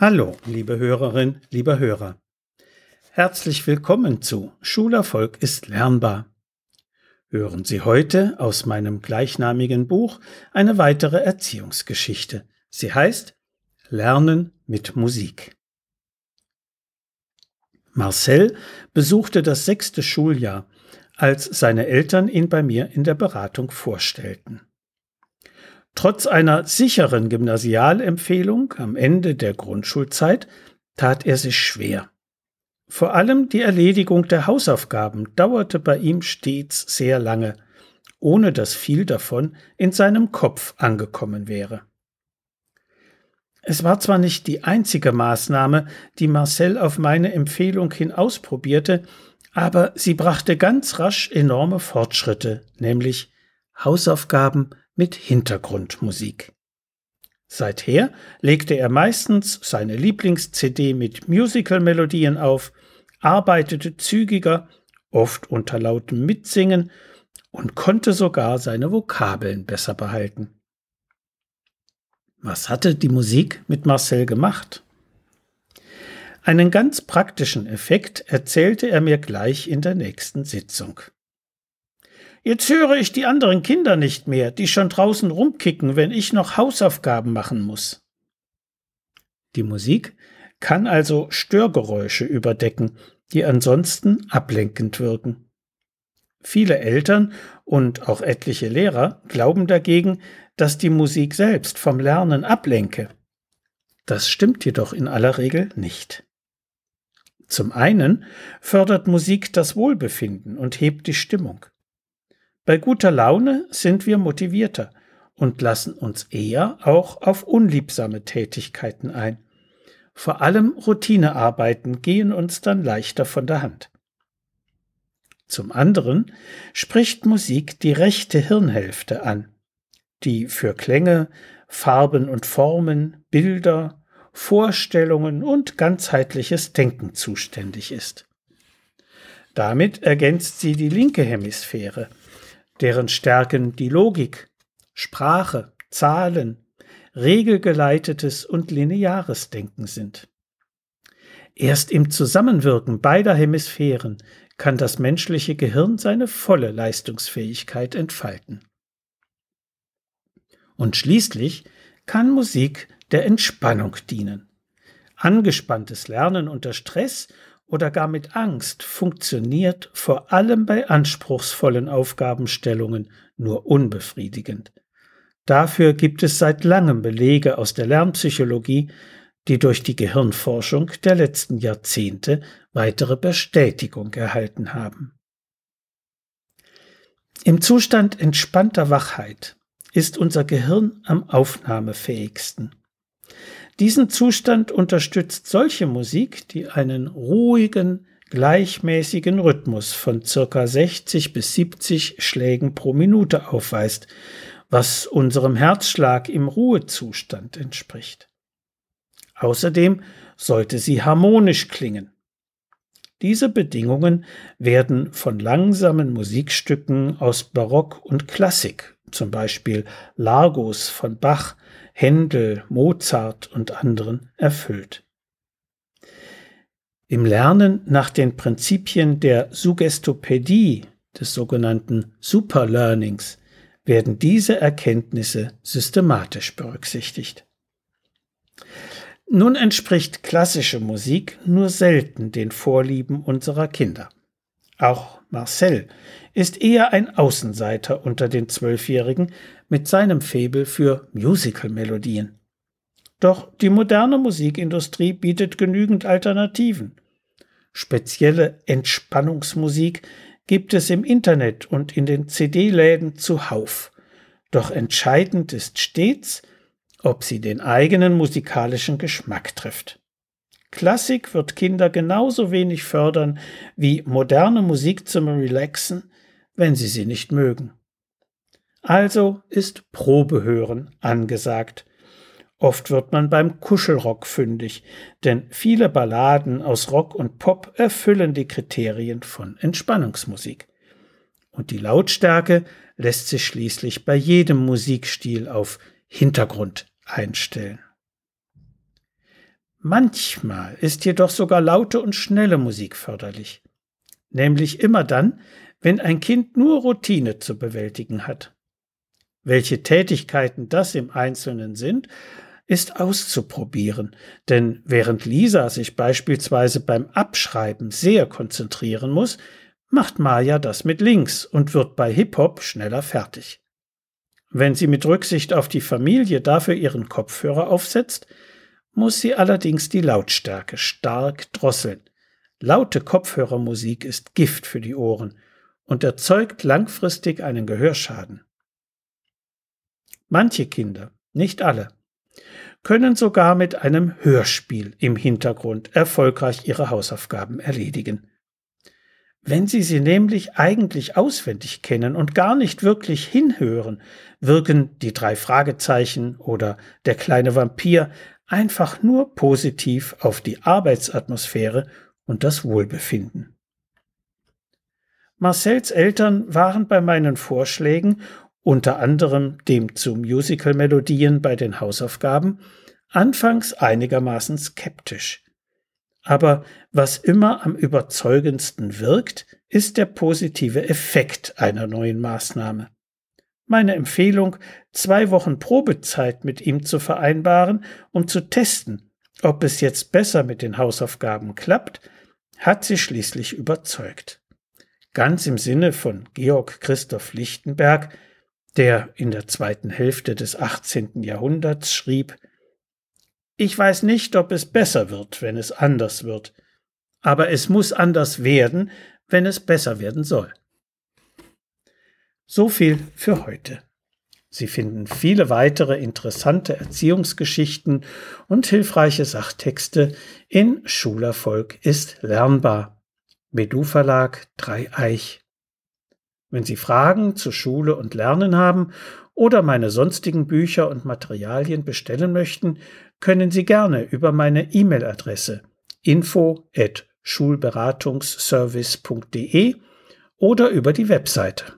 Hallo, liebe Hörerin, lieber Hörer. Herzlich willkommen zu Schulerfolg ist lernbar. Hören Sie heute aus meinem gleichnamigen Buch eine weitere Erziehungsgeschichte. Sie heißt Lernen mit Musik. Marcel besuchte das sechste Schuljahr, als seine Eltern ihn bei mir in der Beratung vorstellten. Trotz einer sicheren Gymnasialempfehlung am Ende der Grundschulzeit tat er sich schwer. Vor allem die Erledigung der Hausaufgaben dauerte bei ihm stets sehr lange, ohne dass viel davon in seinem Kopf angekommen wäre. Es war zwar nicht die einzige Maßnahme, die Marcel auf meine Empfehlung hin ausprobierte, aber sie brachte ganz rasch enorme Fortschritte, nämlich Hausaufgaben mit Hintergrundmusik. Seither legte er meistens seine Lieblings-CD mit Musical-Melodien auf, arbeitete zügiger, oft unter lautem Mitsingen und konnte sogar seine Vokabeln besser behalten. Was hatte die Musik mit Marcel gemacht? Einen ganz praktischen Effekt erzählte er mir gleich in der nächsten Sitzung. Jetzt höre ich die anderen Kinder nicht mehr, die schon draußen rumkicken, wenn ich noch Hausaufgaben machen muss. Die Musik kann also Störgeräusche überdecken, die ansonsten ablenkend wirken. Viele Eltern und auch etliche Lehrer glauben dagegen, dass die Musik selbst vom Lernen ablenke. Das stimmt jedoch in aller Regel nicht. Zum einen fördert Musik das Wohlbefinden und hebt die Stimmung. Bei guter Laune sind wir motivierter und lassen uns eher auch auf unliebsame Tätigkeiten ein. Vor allem Routinearbeiten gehen uns dann leichter von der Hand. Zum anderen spricht Musik die rechte Hirnhälfte an, die für Klänge, Farben und Formen, Bilder, Vorstellungen und ganzheitliches Denken zuständig ist. Damit ergänzt sie die linke Hemisphäre, deren Stärken die Logik, Sprache, Zahlen, regelgeleitetes und lineares Denken sind. Erst im Zusammenwirken beider Hemisphären kann das menschliche Gehirn seine volle Leistungsfähigkeit entfalten. Und schließlich kann Musik der Entspannung dienen. Angespanntes Lernen unter Stress oder gar mit Angst funktioniert vor allem bei anspruchsvollen Aufgabenstellungen nur unbefriedigend. Dafür gibt es seit langem Belege aus der Lernpsychologie, die durch die Gehirnforschung der letzten Jahrzehnte weitere Bestätigung erhalten haben. Im Zustand entspannter Wachheit ist unser Gehirn am aufnahmefähigsten. Diesen Zustand unterstützt solche Musik, die einen ruhigen, gleichmäßigen Rhythmus von circa 60 bis 70 Schlägen pro Minute aufweist, was unserem Herzschlag im Ruhezustand entspricht. Außerdem sollte sie harmonisch klingen. Diese Bedingungen werden von langsamen Musikstücken aus Barock und Klassik, zum Beispiel Largos von Bach, Händel, Mozart und anderen erfüllt. Im Lernen nach den Prinzipien der Suggestopädie, des sogenannten Superlearnings, werden diese Erkenntnisse systematisch berücksichtigt. Nun entspricht klassische Musik nur selten den Vorlieben unserer Kinder. Auch Marcel ist eher ein Außenseiter unter den Zwölfjährigen mit seinem Faible für Musical-Melodien. Doch die moderne Musikindustrie bietet genügend Alternativen. Spezielle Entspannungsmusik gibt es im Internet und in den CD-Läden zuhauf. Doch entscheidend ist stets, ob sie den eigenen musikalischen Geschmack trifft. Klassik wird Kinder genauso wenig fördern wie moderne Musik zum Relaxen, wenn sie sie nicht mögen. Also ist Probehören angesagt. Oft wird man beim Kuschelrock fündig, denn viele Balladen aus Rock und Pop erfüllen die Kriterien von Entspannungsmusik. Und die Lautstärke lässt sich schließlich bei jedem Musikstil auf Hintergrund einstellen. Manchmal ist jedoch sogar laute und schnelle Musik förderlich, nämlich immer dann, wenn ein Kind nur Routine zu bewältigen hat. Welche Tätigkeiten das im Einzelnen sind, ist auszuprobieren, denn während Lisa sich beispielsweise beim Abschreiben sehr konzentrieren muss, macht Maya das mit links und wird bei Hip-Hop schneller fertig. Wenn sie mit Rücksicht auf die Familie dafür ihren Kopfhörer aufsetzt, muss sie allerdings die Lautstärke stark drosseln. Laute Kopfhörermusik ist Gift für die Ohren und erzeugt langfristig einen Gehörschaden. Manche Kinder, nicht alle, können sogar mit einem Hörspiel im Hintergrund erfolgreich ihre Hausaufgaben erledigen. Wenn Sie sie nämlich eigentlich auswendig kennen und gar nicht wirklich hinhören, wirken die drei Fragezeichen oder der kleine Vampir einfach nur positiv auf die Arbeitsatmosphäre und das Wohlbefinden. Marcells Eltern waren bei meinen Vorschlägen, unter anderem dem zu Musical-Melodien bei den Hausaufgaben, anfangs einigermaßen skeptisch. Aber was immer am überzeugendsten wirkt, ist der positive Effekt einer neuen Maßnahme. Meine Empfehlung, zwei Wochen Probezeit mit ihm zu vereinbaren, um zu testen, ob es jetzt besser mit den Hausaufgaben klappt, hat sie schließlich überzeugt. Ganz im Sinne von Georg Christoph Lichtenberg, der in der zweiten Hälfte des 18. Jahrhunderts schrieb, ich weiß nicht, ob es besser wird, wenn es anders wird, aber es muss anders werden, wenn es besser werden soll. So viel für heute. Sie finden viele weitere interessante Erziehungsgeschichten und hilfreiche Sachtexte in Schulerfolg ist lernbar. Medu Verlag Dreieich. Wenn Sie Fragen zu Schule und Lernen haben oder meine sonstigen Bücher und Materialien bestellen möchten, können Sie gerne über meine E-Mail-Adresse info at schulberatungsservice.de oder über die Webseite